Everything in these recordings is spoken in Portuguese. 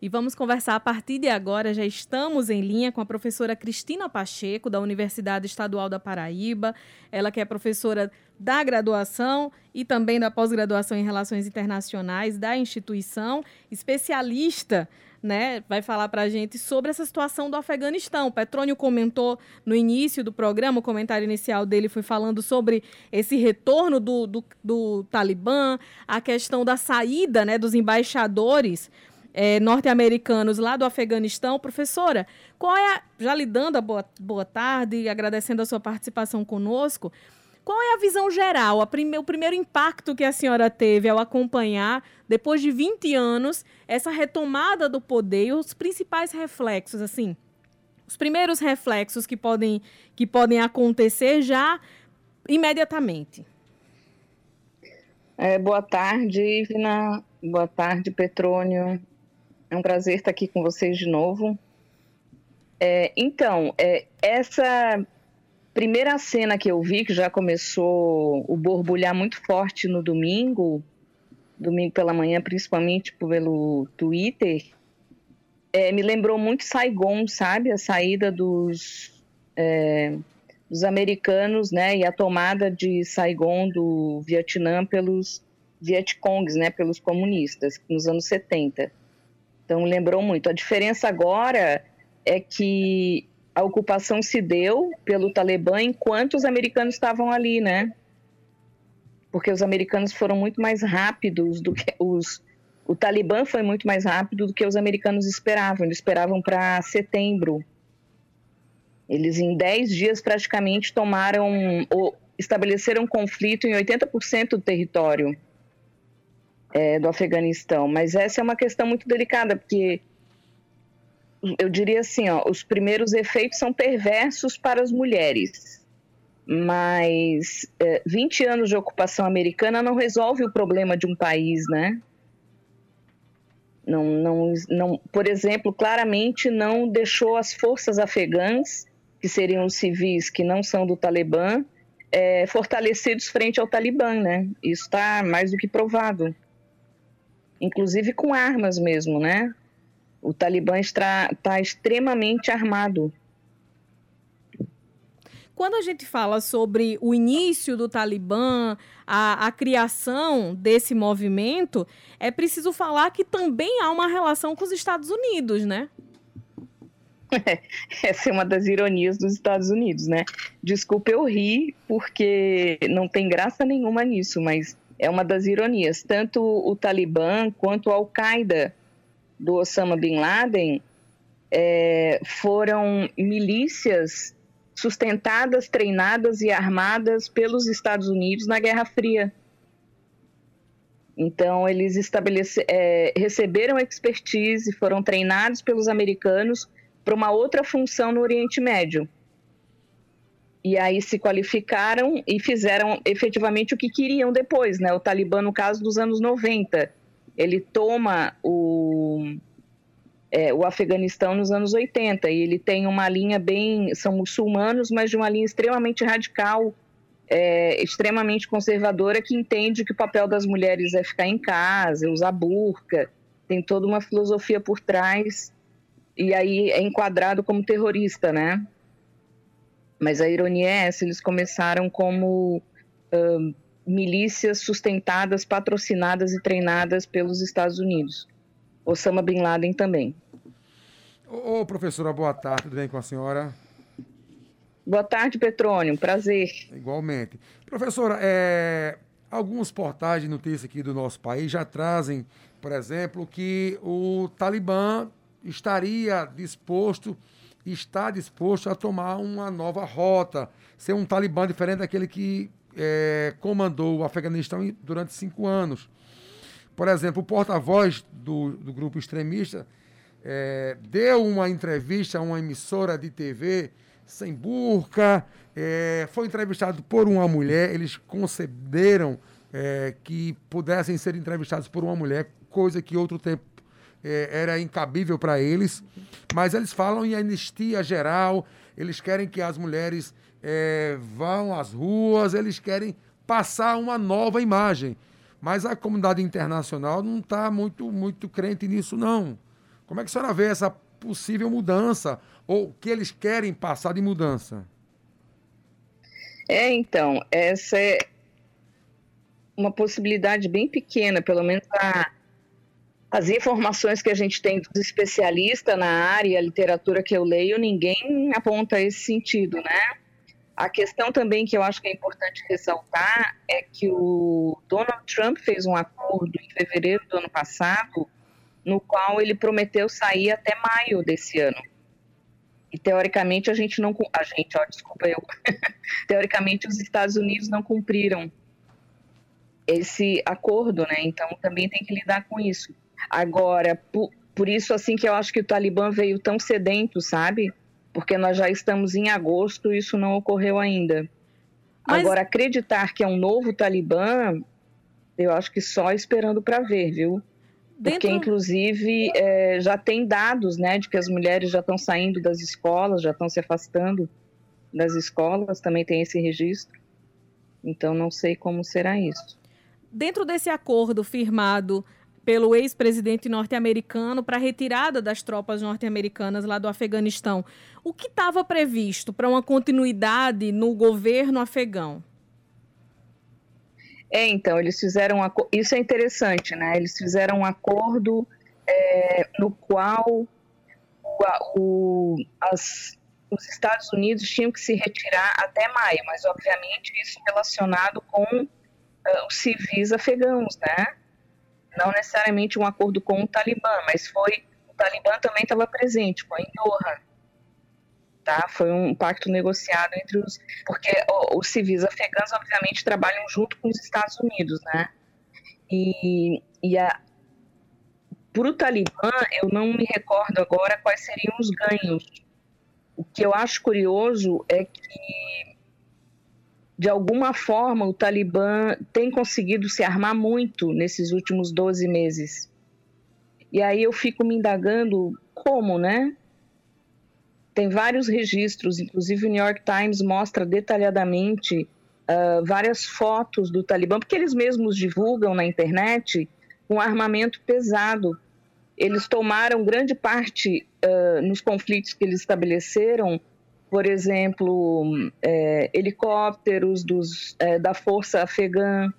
e vamos conversar a partir de agora. Já estamos em linha com a professora Cristina Pacheco, da Universidade Estadual da Paraíba. Ela que é professora da graduação e também da pós-graduação em Relações Internacionais da instituição, especialista né, vai falar para a gente sobre essa situação do Afeganistão. O Petrônio comentou no início do programa, o comentário inicial dele foi falando sobre esse retorno do, do, do Talibã, a questão da saída né, dos embaixadores é, norte-americanos lá do Afeganistão. Professora, qual é, a, já lhe dando a boa, boa tarde e agradecendo a sua participação conosco, qual é a visão geral, a prime o primeiro impacto que a senhora teve ao acompanhar, depois de 20 anos, essa retomada do poder e os principais reflexos, assim, os primeiros reflexos que podem, que podem acontecer já imediatamente? É, boa tarde, Ivna. Boa tarde, Petrônio. É um prazer estar aqui com vocês de novo. É, então, é, essa primeira cena que eu vi, que já começou o borbulhar muito forte no domingo, domingo pela manhã, principalmente pelo Twitter, é, me lembrou muito Saigon, sabe? A saída dos, é, dos americanos, né? E a tomada de Saigon do Vietnã pelos Vietcongs, né? Pelos comunistas, nos anos 70. Então, lembrou muito. A diferença agora é que a ocupação se deu pelo Talibã enquanto os americanos estavam ali, né? Porque os americanos foram muito mais rápidos do que os. O Talibã foi muito mais rápido do que os americanos esperavam. Eles esperavam para setembro. Eles, em 10 dias, praticamente tomaram. ou estabeleceram conflito em 80% do território é, do Afeganistão. Mas essa é uma questão muito delicada, porque eu diria assim, ó, os primeiros efeitos são perversos para as mulheres, mas é, 20 anos de ocupação americana não resolve o problema de um país, né? Não, não, não, por exemplo, claramente não deixou as forças afegãs, que seriam os civis que não são do Talibã, é, fortalecidos frente ao Talibã, né? Isso está mais do que provado. Inclusive com armas mesmo, né? O Talibã está, está extremamente armado. Quando a gente fala sobre o início do Talibã, a, a, criação desse movimento, é preciso falar que também há uma relação com os Estados Unidos, né? Essa é uma das ironias dos Estados Unidos, né? Desculpa eu rir, porque não tem graça nenhuma nisso, mas é uma das ironias. Tanto o Talibã quanto a Al-Qaeda do Osama Bin Laden é, foram milícias sustentadas, treinadas e armadas pelos Estados Unidos na Guerra Fria. Então, eles estabelece, é, receberam expertise, foram treinados pelos americanos para uma outra função no Oriente Médio. E aí se qualificaram e fizeram efetivamente o que queriam depois, né? O Talibã, no caso dos anos 90, ele toma o, é, o Afeganistão nos anos 80 e ele tem uma linha bem. são muçulmanos, mas de uma linha extremamente radical, é, extremamente conservadora, que entende que o papel das mulheres é ficar em casa, usar burca, tem toda uma filosofia por trás, e aí é enquadrado como terrorista, né? Mas a ironia é essa: eles começaram como. Uh, milícias sustentadas, patrocinadas e treinadas pelos Estados Unidos. Osama Bin Laden também. Ô, professora, boa tarde, tudo bem com a senhora? Boa tarde, Petrônio, prazer. Igualmente. Professora, é, alguns portais de notícia aqui do nosso país já trazem, por exemplo, que o Talibã estaria disposto, está disposto a tomar uma nova rota, ser um Talibã diferente daquele que é, comandou o Afeganistão durante cinco anos. Por exemplo, o porta-voz do, do grupo extremista é, deu uma entrevista a uma emissora de TV sem burca, é, foi entrevistado por uma mulher, eles concederam é, que pudessem ser entrevistados por uma mulher, coisa que outro tempo é, era incabível para eles, mas eles falam em anistia geral, eles querem que as mulheres é, vão às ruas, eles querem passar uma nova imagem. Mas a comunidade internacional não está muito, muito crente nisso, não. Como é que a senhora vê essa possível mudança? Ou o que eles querem passar de mudança? É, então, essa é uma possibilidade bem pequena, pelo menos a, as informações que a gente tem dos especialistas na área, a literatura que eu leio, ninguém aponta esse sentido, né? A questão também que eu acho que é importante ressaltar é que o Donald Trump fez um acordo em fevereiro do ano passado, no qual ele prometeu sair até maio desse ano. E teoricamente a gente não. A gente, ó, desculpa eu. teoricamente os Estados Unidos não cumpriram esse acordo, né? Então também tem que lidar com isso. Agora, por, por isso assim que eu acho que o Talibã veio tão sedento, sabe? Porque nós já estamos em agosto e isso não ocorreu ainda. Mas... Agora, acreditar que é um novo Talibã, eu acho que só esperando para ver, viu? Dentro... Porque, inclusive, é, já tem dados né, de que as mulheres já estão saindo das escolas, já estão se afastando das escolas, também tem esse registro. Então, não sei como será isso dentro desse acordo firmado pelo ex-presidente norte-americano para a retirada das tropas norte-americanas lá do Afeganistão, o que estava previsto para uma continuidade no governo afegão? É, então, eles fizeram. Um, isso é interessante, né? Eles fizeram um acordo é, no qual o, as, os Estados Unidos tinham que se retirar até maio, mas, obviamente, isso relacionado com uh, os civis afegãos, né? Não necessariamente um acordo com o Talibã, mas foi o Talibã também estava presente, foi em Doha, tá? Foi um pacto negociado entre os, porque os civis afegãos obviamente trabalham junto com os Estados Unidos, né? E, e a para o Talibã, eu não me recordo agora quais seriam os ganhos. O que eu acho curioso é que de alguma forma, o Talibã tem conseguido se armar muito nesses últimos 12 meses. E aí eu fico me indagando como, né? Tem vários registros, inclusive o New York Times mostra detalhadamente uh, várias fotos do Talibã, porque eles mesmos divulgam na internet um armamento pesado. Eles tomaram grande parte uh, nos conflitos que eles estabeleceram por exemplo, é, helicópteros dos, é, da Força Afegã,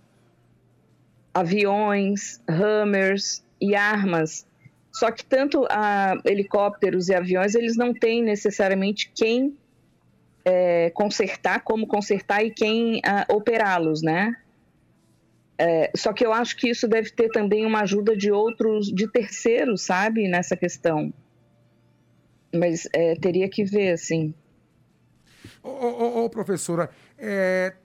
aviões, Hammers e armas. Só que tanto a, helicópteros e aviões, eles não têm necessariamente quem é, consertar, como consertar e quem operá-los, né? É, só que eu acho que isso deve ter também uma ajuda de outros, de terceiros, sabe, nessa questão. Mas é, teria que ver, assim. Ô, ô, ô professora, é,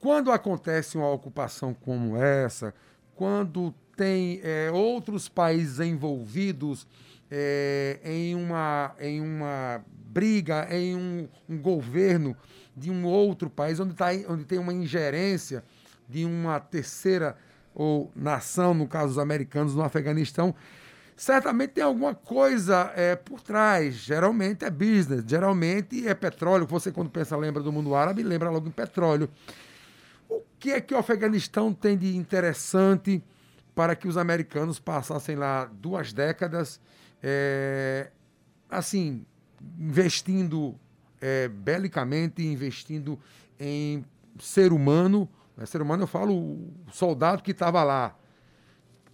quando acontece uma ocupação como essa, quando tem é, outros países envolvidos é, em, uma, em uma briga, em um, um, governo de um outro país, onde, tá, onde tem uma ingerência de uma terceira ou nação, no caso os americanos, no Afeganistão, certamente tem alguma coisa é, por trás. Geralmente é business, geralmente é petróleo. Você, quando pensa, lembra do mundo árabe, lembra logo em petróleo. O que é que o Afeganistão tem de interessante para que os americanos passassem lá duas décadas, é, assim, investindo é, belicamente, investindo em ser humano? Né? Ser humano, eu falo o soldado que estava lá.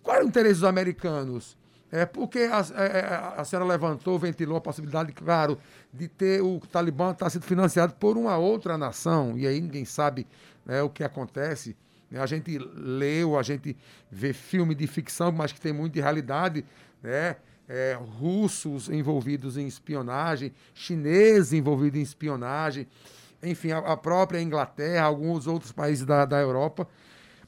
Qual era o interesse dos americanos? É porque a, a, é, é, a, senhora levantou, ventilou a possibilidade, claro, de ter o Talibã estar tá sendo financiado por uma outra nação, e aí ninguém sabe né, o que acontece. A gente leu, a gente vê filme de ficção, mas que tem muito de realidade, né? É, russos envolvidos em espionagem, chineses envolvidos em espionagem, enfim, a, a própria Inglaterra, alguns outros países da, da Europa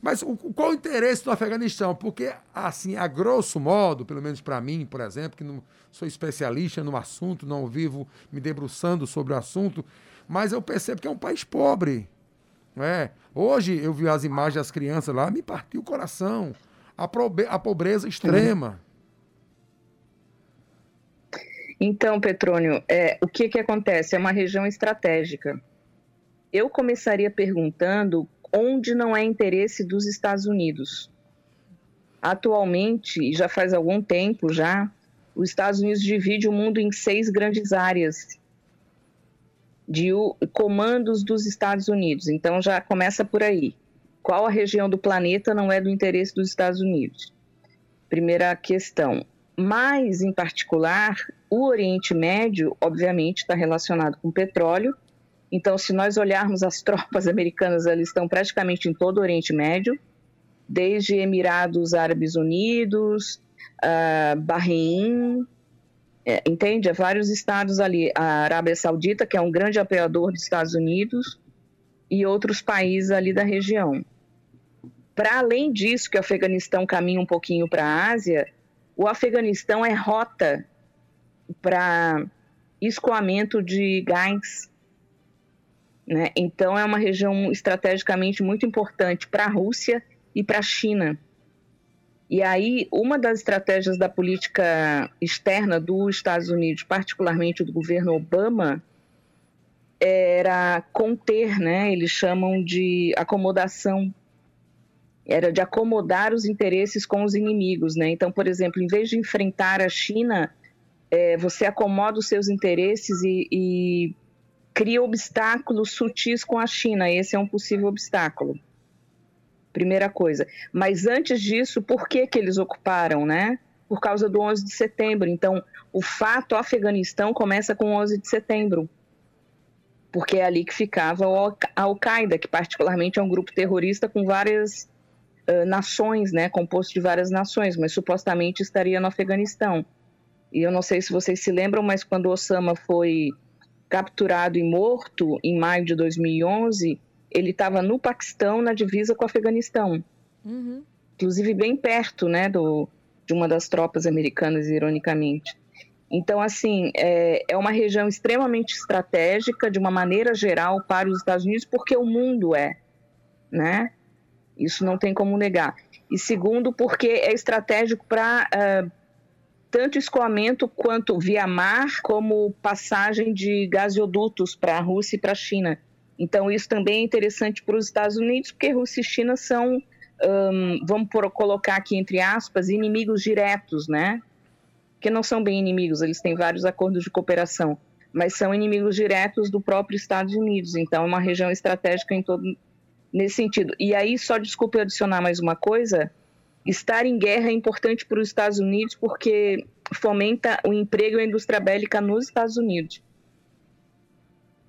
mas o, qual o interesse do Afeganistão? Porque, assim, a grosso modo, pelo menos para mim, por exemplo, que não sou especialista no assunto, não vivo me debruçando sobre o assunto, mas eu percebo que é um país pobre. É. Hoje eu vi as imagens das crianças lá, me partiu o coração. A, probe a pobreza extrema. Então, Petrônio, é, o que, que acontece? É uma região estratégica. Eu começaria perguntando onde não é interesse dos Estados Unidos. atualmente, e já faz algum tempo já, os Estados Unidos divide o mundo em seis grandes áreas de comandos dos Estados Unidos. Então já começa por aí. Qual a região do planeta não é do interesse dos Estados Unidos? Primeira questão. Mas, em particular, o Oriente Médio, obviamente, está relacionado com petróleo. Então, se nós olharmos as tropas americanas, elas estão praticamente em todo o Oriente Médio, desde Emirados Árabes Unidos, uh, Bahrein, é, entende? É vários estados ali, a Arábia Saudita, que é um grande apoiador dos Estados Unidos, e outros países ali da região. Para além disso, que o Afeganistão caminha um pouquinho para a Ásia, o Afeganistão é rota para escoamento de gás. Né? Então, é uma região estrategicamente muito importante para a Rússia e para a China. E aí, uma das estratégias da política externa dos Estados Unidos, particularmente do governo Obama, era conter, né? Eles chamam de acomodação. Era de acomodar os interesses com os inimigos, né? Então, por exemplo, em vez de enfrentar a China, é, você acomoda os seus interesses e, e cria obstáculos sutis com a China. Esse é um possível obstáculo. Primeira coisa. Mas antes disso, por que, que eles ocuparam, né? Por causa do 11 de setembro. Então, o fato Afeganistão começa com 11 de setembro. Porque é ali que ficava a Al-Qaeda, que particularmente é um grupo terrorista com várias uh, nações, né? Composto de várias nações, mas supostamente estaria no Afeganistão. E eu não sei se vocês se lembram, mas quando Osama foi capturado e morto em maio de 2011 ele estava no Paquistão, na divisa com o Afeganistão. Uhum. Inclusive bem perto né, do, de uma das tropas americanas, ironicamente. Então, assim, é, é uma região extremamente estratégica, de uma maneira geral, para os Estados Unidos, porque o mundo é, né? Isso não tem como negar. E segundo, porque é estratégico para uh, tanto escoamento quanto via mar, como passagem de gasodutos para a Rússia e para a China. Então, isso também é interessante para os Estados Unidos, porque Rússia e China são, um, vamos por, colocar aqui entre aspas, inimigos diretos, né? Que não são bem inimigos, eles têm vários acordos de cooperação, mas são inimigos diretos do próprio Estados Unidos. Então, é uma região estratégica em todo nesse sentido. E aí, só desculpe adicionar mais uma coisa: estar em guerra é importante para os Estados Unidos porque fomenta o emprego e a indústria bélica nos Estados Unidos.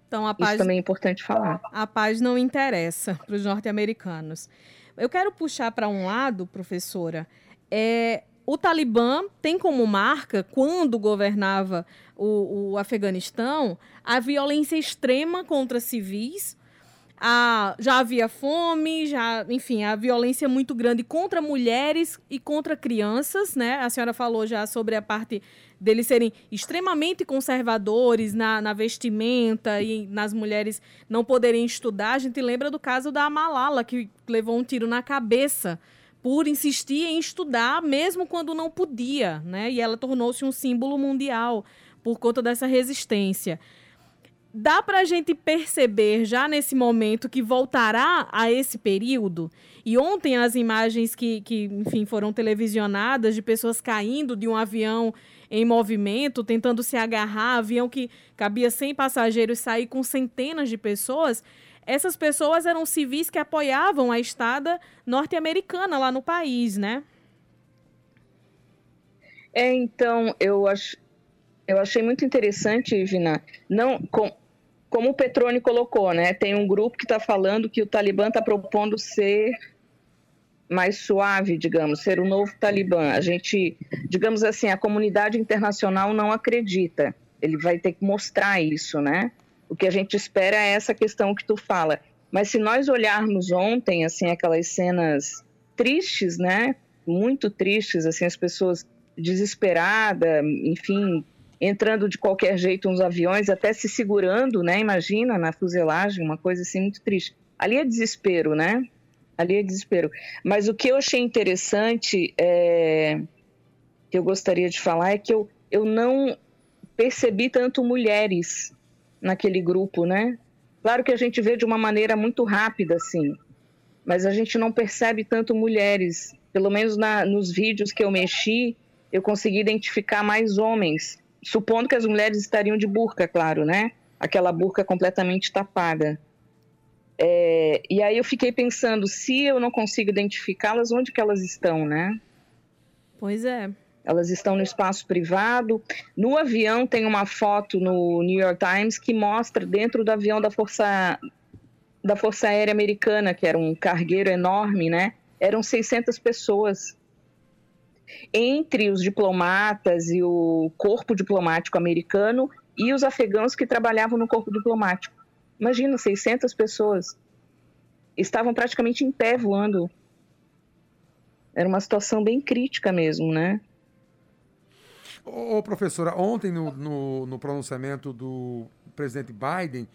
Então, a paz, Isso também é importante falar. A paz não interessa para os norte-americanos. Eu quero puxar para um lado, professora, é, o Talibã tem como marca, quando governava o, o Afeganistão, a violência extrema contra civis, a, já havia fome, já, enfim, a violência muito grande contra mulheres e contra crianças, né? A senhora falou já sobre a parte deles serem extremamente conservadores na, na, vestimenta e nas mulheres não poderem estudar. A gente lembra do caso da Malala, que levou um tiro na cabeça por insistir em estudar, mesmo quando não podia, né? E ela tornou-se um símbolo mundial por conta dessa resistência dá para a gente perceber já nesse momento que voltará a esse período? E ontem as imagens que, que, enfim, foram televisionadas de pessoas caindo de um avião em movimento, tentando se agarrar, avião que cabia 100 passageiros sair com centenas de pessoas. Essas pessoas eram civis que apoiavam a estada norte-americana lá no país, né? É, então, eu acho, eu achei muito interessante, Ivina, não, com, como o Petrone colocou, né? Tem um grupo que está falando que o Talibã está propondo ser mais suave, digamos, ser o novo Talibã. A gente, digamos assim, a comunidade internacional não acredita. Ele vai ter que mostrar isso, né? O que a gente espera é essa questão que tu fala. Mas se nós olharmos ontem, assim, aquelas cenas tristes, né? Muito tristes, assim, as pessoas desesperadas, enfim, entrando de qualquer jeito uns aviões, até se segurando, né? Imagina, na fuselagem, uma coisa assim muito triste. Ali é desespero, né? Ali é desespero. Mas o que eu achei interessante, é... que eu gostaria de falar, é que eu, eu não percebi tanto mulheres naquele grupo, né? Claro que a gente vê de uma maneira muito rápida, assim, mas a gente não percebe tanto mulheres pelo menos na, nos vídeos que eu mexi, eu consegui identificar mais homens, supondo que as mulheres estariam de burca, claro, né? Aquela burca completamente tapada. É, e aí eu fiquei pensando, se eu não consigo identificá-las, onde que elas estão, né? Pois é. Elas estão no espaço privado. No avião tem uma foto no New York Times que mostra dentro do avião da Força da Força Aérea Americana, que era um cargueiro enorme, né? Eram 600 pessoas. Entre os diplomatas e o corpo diplomático americano e os afegãos que trabalhavam no corpo diplomático. Imagina, 600 pessoas. Estavam praticamente em pé voando. Era uma situação bem crítica mesmo, né? Ô, professora, ontem no, no, no pronunciamento do presidente Biden,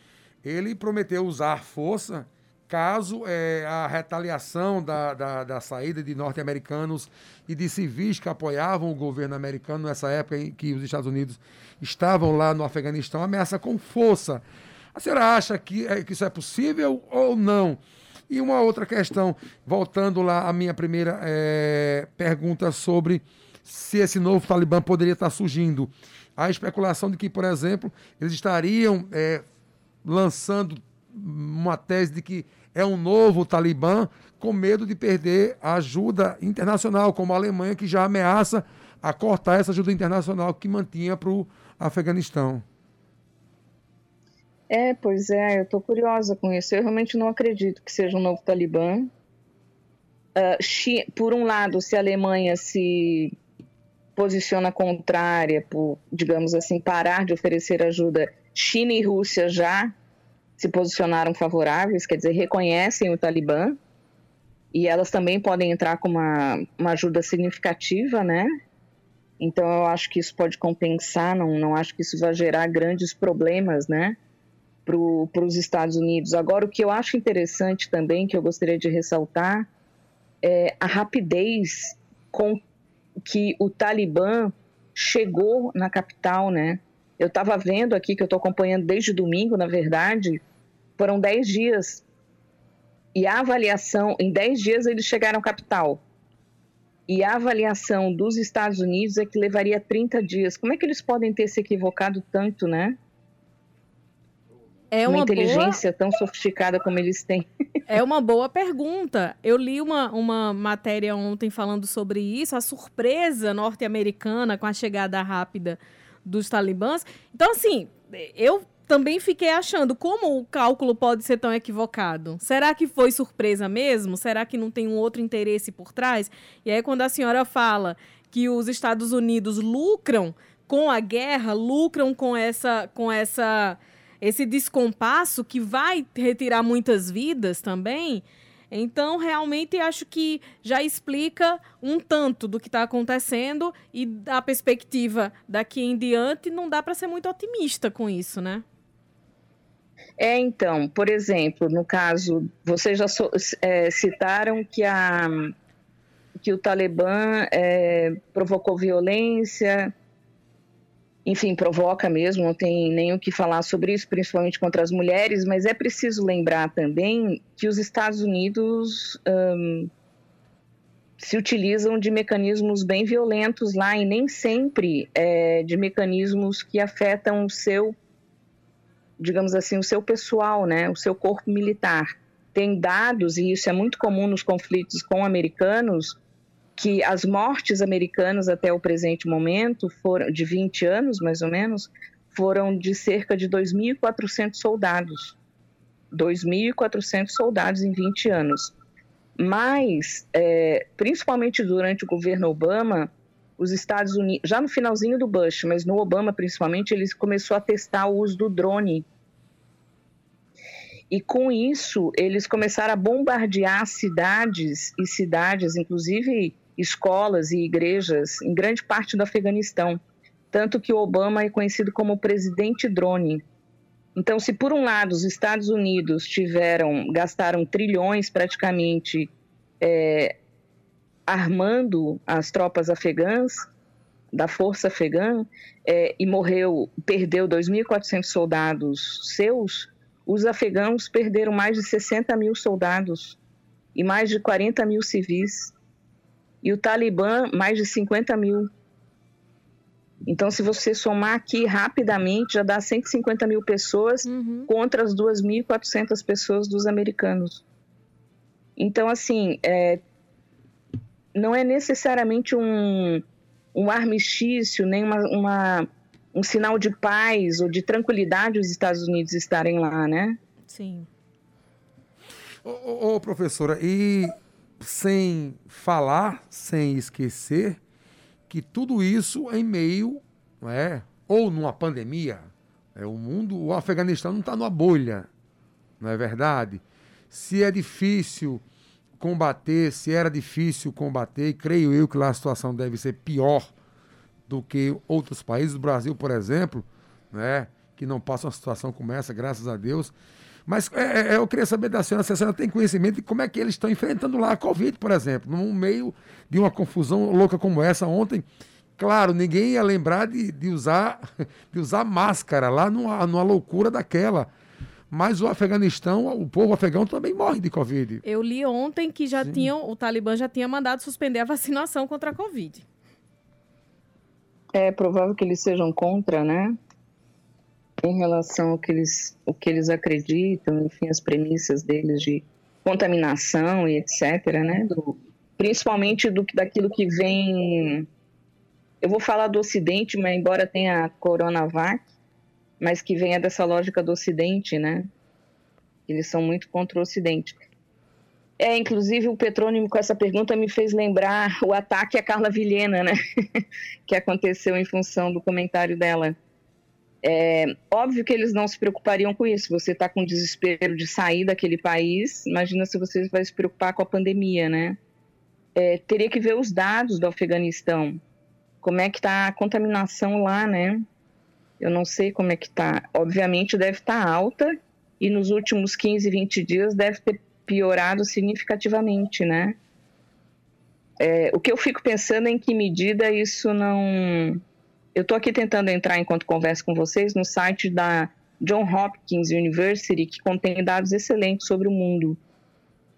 ele prometeu usar força caso é, a retaliação da, da, da saída de norte-americanos e de civis que apoiavam o governo americano nessa época em que os Estados Unidos estavam lá no Afeganistão, ameaça com força. A senhora acha que, é, que isso é possível ou não? E uma outra questão, voltando lá à minha primeira é, pergunta sobre se esse novo Talibã poderia estar surgindo. A especulação de que, por exemplo, eles estariam é, lançando uma tese de que é um novo Talibã com medo de perder a ajuda internacional, como a Alemanha, que já ameaça a cortar essa ajuda internacional que mantinha para o Afeganistão. É, pois é, eu estou curiosa com isso. Eu realmente não acredito que seja um novo Talibã. Uh, por um lado, se a Alemanha se posiciona contrária por, digamos assim, parar de oferecer ajuda, China e Rússia já se posicionaram favoráveis, quer dizer, reconhecem o Talibã, e elas também podem entrar com uma, uma ajuda significativa, né? Então eu acho que isso pode compensar, não, não acho que isso vai gerar grandes problemas, né? Para os Estados Unidos. Agora, o que eu acho interessante também, que eu gostaria de ressaltar, é a rapidez com que o Talibã chegou na capital, né? Eu estava vendo aqui, que eu estou acompanhando desde domingo, na verdade, foram 10 dias. E a avaliação, em 10 dias eles chegaram à capital. E a avaliação dos Estados Unidos é que levaria 30 dias. Como é que eles podem ter se equivocado tanto, né? É uma, uma inteligência boa... tão sofisticada como eles têm. É uma boa pergunta. Eu li uma, uma matéria ontem falando sobre isso, a surpresa norte-americana com a chegada rápida dos talibãs. Então, assim, eu também fiquei achando como o cálculo pode ser tão equivocado. Será que foi surpresa mesmo? Será que não tem um outro interesse por trás? E aí, quando a senhora fala que os Estados Unidos lucram com a guerra, lucram com essa, com essa esse descompasso que vai retirar muitas vidas também. Então, realmente, acho que já explica um tanto do que está acontecendo e da perspectiva daqui em diante, não dá para ser muito otimista com isso, né? É, então, por exemplo, no caso, vocês já é, citaram que, a, que o Talibã é, provocou violência, enfim, provoca mesmo, não tem nem o que falar sobre isso, principalmente contra as mulheres, mas é preciso lembrar também que os Estados Unidos um, se utilizam de mecanismos bem violentos lá e nem sempre é, de mecanismos que afetam o seu, digamos assim, o seu pessoal, né, o seu corpo militar. Tem dados, e isso é muito comum nos conflitos com americanos, que as mortes americanas até o presente momento foram de 20 anos, mais ou menos, foram de cerca de 2.400 soldados. 2.400 soldados em 20 anos. Mas, é, principalmente durante o governo Obama, os Estados Unidos, já no finalzinho do Bush, mas no Obama principalmente, eles começou a testar o uso do drone. E com isso, eles começaram a bombardear cidades e cidades, inclusive escolas e igrejas em grande parte do Afeganistão, tanto que Obama é conhecido como presidente drone. Então, se por um lado os Estados Unidos tiveram, gastaram trilhões praticamente é, armando as tropas afegãs, da força afegã, é, e morreu, perdeu 2.400 soldados seus, os afegãos perderam mais de 60 mil soldados e mais de 40 mil civis. E o Talibã mais de 50 mil. Então, se você somar aqui rapidamente, já dá 150 mil pessoas uhum. contra as 2.400 pessoas dos americanos. Então, assim, é, não é necessariamente um, um armistício, nem uma, uma, um sinal de paz ou de tranquilidade os Estados Unidos estarem lá, né? Sim. Ô, ô, ô professora, e sem falar, sem esquecer, que tudo isso em meio, não é, ou numa pandemia, é, o mundo, o Afeganistão não está numa bolha, não é verdade? Se é difícil combater, se era difícil combater, creio eu que lá a situação deve ser pior do que outros países. O Brasil, por exemplo, né, que não passa uma situação como essa, graças a Deus. Mas é, é, eu queria saber da senhora se a senhora tem conhecimento de como é que eles estão enfrentando lá a Covid, por exemplo, no meio de uma confusão louca como essa ontem. Claro, ninguém ia lembrar de, de usar, de usar máscara lá numa, numa loucura daquela. Mas o Afeganistão, o povo afegão também morre de Covid. Eu li ontem que já tinham, o Talibã já tinha mandado suspender a vacinação contra a Covid. É provável que eles sejam contra, né? Em relação ao que eles, o que eles acreditam, enfim, as premissas deles de contaminação e etc, né? Do, principalmente do daquilo que vem. Eu vou falar do Ocidente, mas embora tenha a Coronavac, mas que venha dessa lógica do Ocidente, né? Eles são muito contra o Ocidente. É, inclusive o Petrônimo com essa pergunta me fez lembrar o ataque a Carla Vilhena, né? que aconteceu em função do comentário dela. É, óbvio que eles não se preocupariam com isso. Você está com desespero de sair daquele país, imagina se você vai se preocupar com a pandemia, né? É, teria que ver os dados do Afeganistão. Como é que está a contaminação lá, né? Eu não sei como é que está. Obviamente deve estar tá alta e nos últimos 15, 20 dias deve ter piorado significativamente, né? É, o que eu fico pensando é em que medida isso não. Eu estou aqui tentando entrar enquanto converso com vocês no site da John Hopkins University, que contém dados excelentes sobre o mundo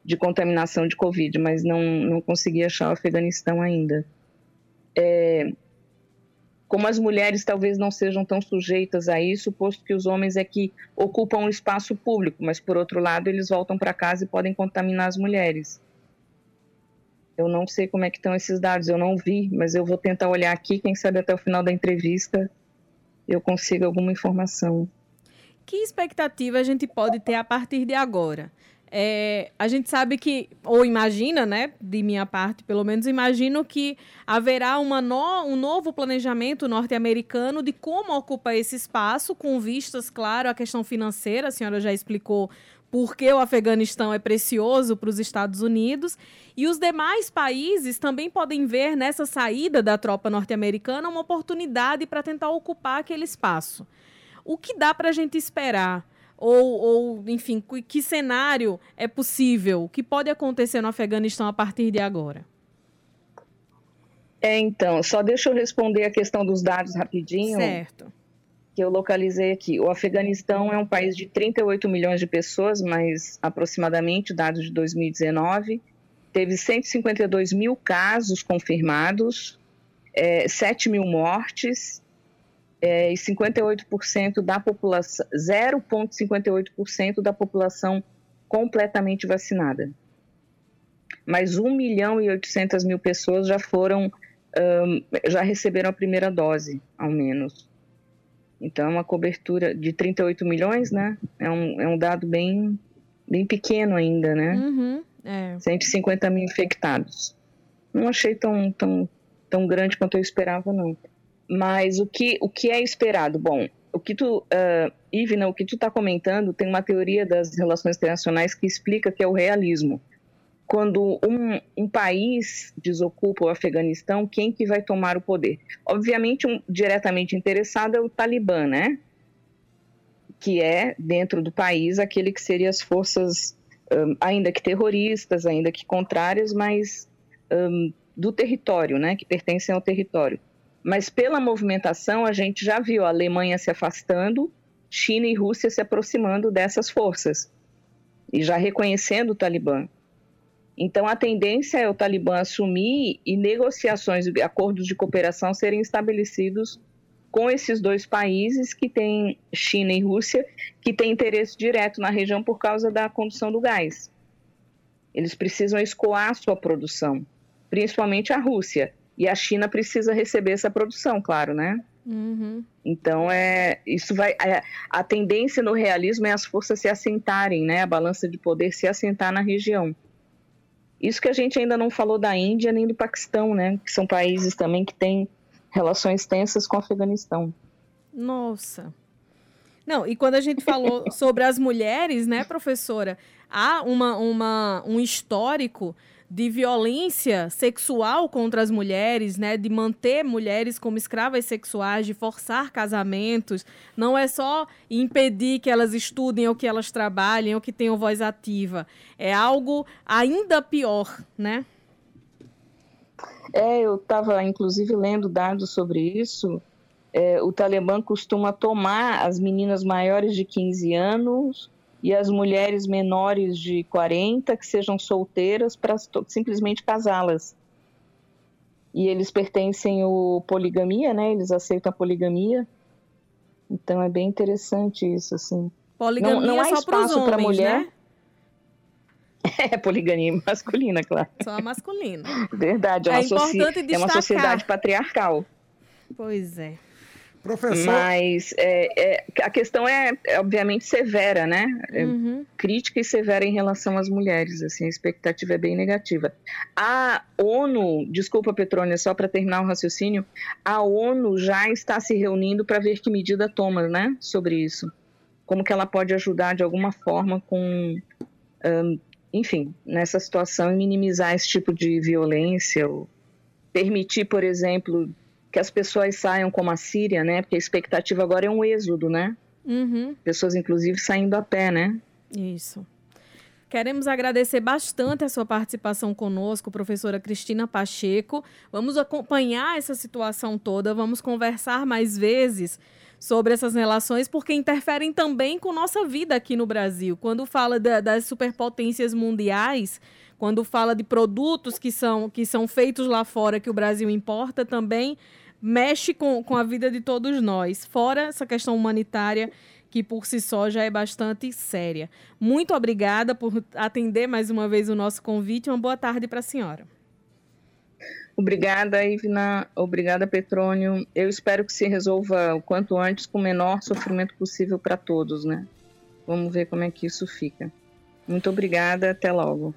de contaminação de Covid, mas não, não consegui achar o Afeganistão ainda. É, como as mulheres talvez não sejam tão sujeitas a isso, posto que os homens é que ocupam o espaço público, mas por outro lado eles voltam para casa e podem contaminar as mulheres. Eu não sei como é que estão esses dados, eu não vi, mas eu vou tentar olhar aqui, quem sabe até o final da entrevista eu consigo alguma informação. Que expectativa a gente pode ter a partir de agora? É, a gente sabe que, ou imagina, né, de minha parte, pelo menos imagino que haverá uma no, um novo planejamento norte-americano de como ocupar esse espaço, com vistas, claro, à questão financeira. A senhora já explicou por que o Afeganistão é precioso para os Estados Unidos. E os demais países também podem ver nessa saída da tropa norte-americana uma oportunidade para tentar ocupar aquele espaço. O que dá para a gente esperar? Ou, ou, enfim, que cenário é possível? O que pode acontecer no Afeganistão a partir de agora? É, então, só deixa eu responder a questão dos dados rapidinho. Certo. Que eu localizei aqui. O Afeganistão é um país de 38 milhões de pessoas, mas aproximadamente, dados de 2019, teve 152 mil casos confirmados, é, 7 mil mortes é, e 58% da população, 0,58% da população completamente vacinada. Mas 1 milhão e 800 mil pessoas já foram, um, já receberam a primeira dose, ao menos. Então, é uma cobertura de 38 milhões, né? É um, é um dado bem, bem pequeno ainda, né? Uhum, é. 150 mil infectados. Não achei tão, tão, tão grande quanto eu esperava, não. Mas o que, o que é esperado? Bom, o que tu, uh, Ivna, o que tu está comentando tem uma teoria das relações internacionais que explica que é o realismo. Quando um, um país desocupa o Afeganistão, quem que vai tomar o poder? Obviamente, um diretamente interessado é o Talibã, né? Que é, dentro do país, aquele que seria as forças, um, ainda que terroristas, ainda que contrárias, mas um, do território, né? Que pertencem ao território. Mas pela movimentação, a gente já viu a Alemanha se afastando, China e Rússia se aproximando dessas forças e já reconhecendo o Talibã. Então, a tendência é o Talibã assumir e negociações, acordos de cooperação serem estabelecidos com esses dois países que têm, China e Rússia, que têm interesse direto na região por causa da condução do gás. Eles precisam escoar sua produção, principalmente a Rússia. E a China precisa receber essa produção, claro, né? Uhum. Então é isso vai é, a tendência no realismo é as forças se assentarem, né? A balança de poder se assentar na região. Isso que a gente ainda não falou da Índia nem do Paquistão, né? Que são países também que têm relações tensas com o Afeganistão. Nossa. Não, e quando a gente falou sobre as mulheres, né, professora, há uma, uma, um histórico de violência sexual contra as mulheres, né, de manter mulheres como escravas sexuais, de forçar casamentos, não é só impedir que elas estudem ou que elas trabalhem ou que tenham voz ativa, é algo ainda pior, né? É, eu estava inclusive lendo dados sobre isso. É, o Talibã costuma tomar as meninas maiores de 15 anos e as mulheres menores de 40 que sejam solteiras para simplesmente casá-las. E eles pertencem ao poligamia, né? Eles aceitam a poligamia. Então é bem interessante isso, assim. Poligamia não, não há espaço para mulher. Né? É, poligamia masculina, claro. Só a masculina. Verdade, é, é, uma, soci... é uma sociedade patriarcal. Pois é. Professor. Mas é, é, a questão é, é, obviamente, severa, né? É uhum. Crítica e severa em relação às mulheres. Assim, a expectativa é bem negativa. A ONU, desculpa, Petrônia, só para terminar o raciocínio, a ONU já está se reunindo para ver que medida toma, né? Sobre isso. Como que ela pode ajudar de alguma forma com. Um, enfim, nessa situação e minimizar esse tipo de violência, ou permitir, por exemplo, que as pessoas saiam como a Síria, né? Porque a expectativa agora é um êxodo, né? Uhum. Pessoas, inclusive, saindo a pé, né? Isso. Queremos agradecer bastante a sua participação conosco, professora Cristina Pacheco. Vamos acompanhar essa situação toda, vamos conversar mais vezes sobre essas relações, porque interferem também com nossa vida aqui no Brasil. Quando fala da, das superpotências mundiais, quando fala de produtos que são, que são feitos lá fora, que o Brasil importa, também mexe com, com a vida de todos nós. Fora essa questão humanitária que por si só já é bastante séria. Muito obrigada por atender mais uma vez o nosso convite. Uma boa tarde para a senhora. Obrigada, Ivna. Obrigada, Petrônio. Eu espero que se resolva o quanto antes com o menor sofrimento possível para todos, né? Vamos ver como é que isso fica. Muito obrigada, até logo.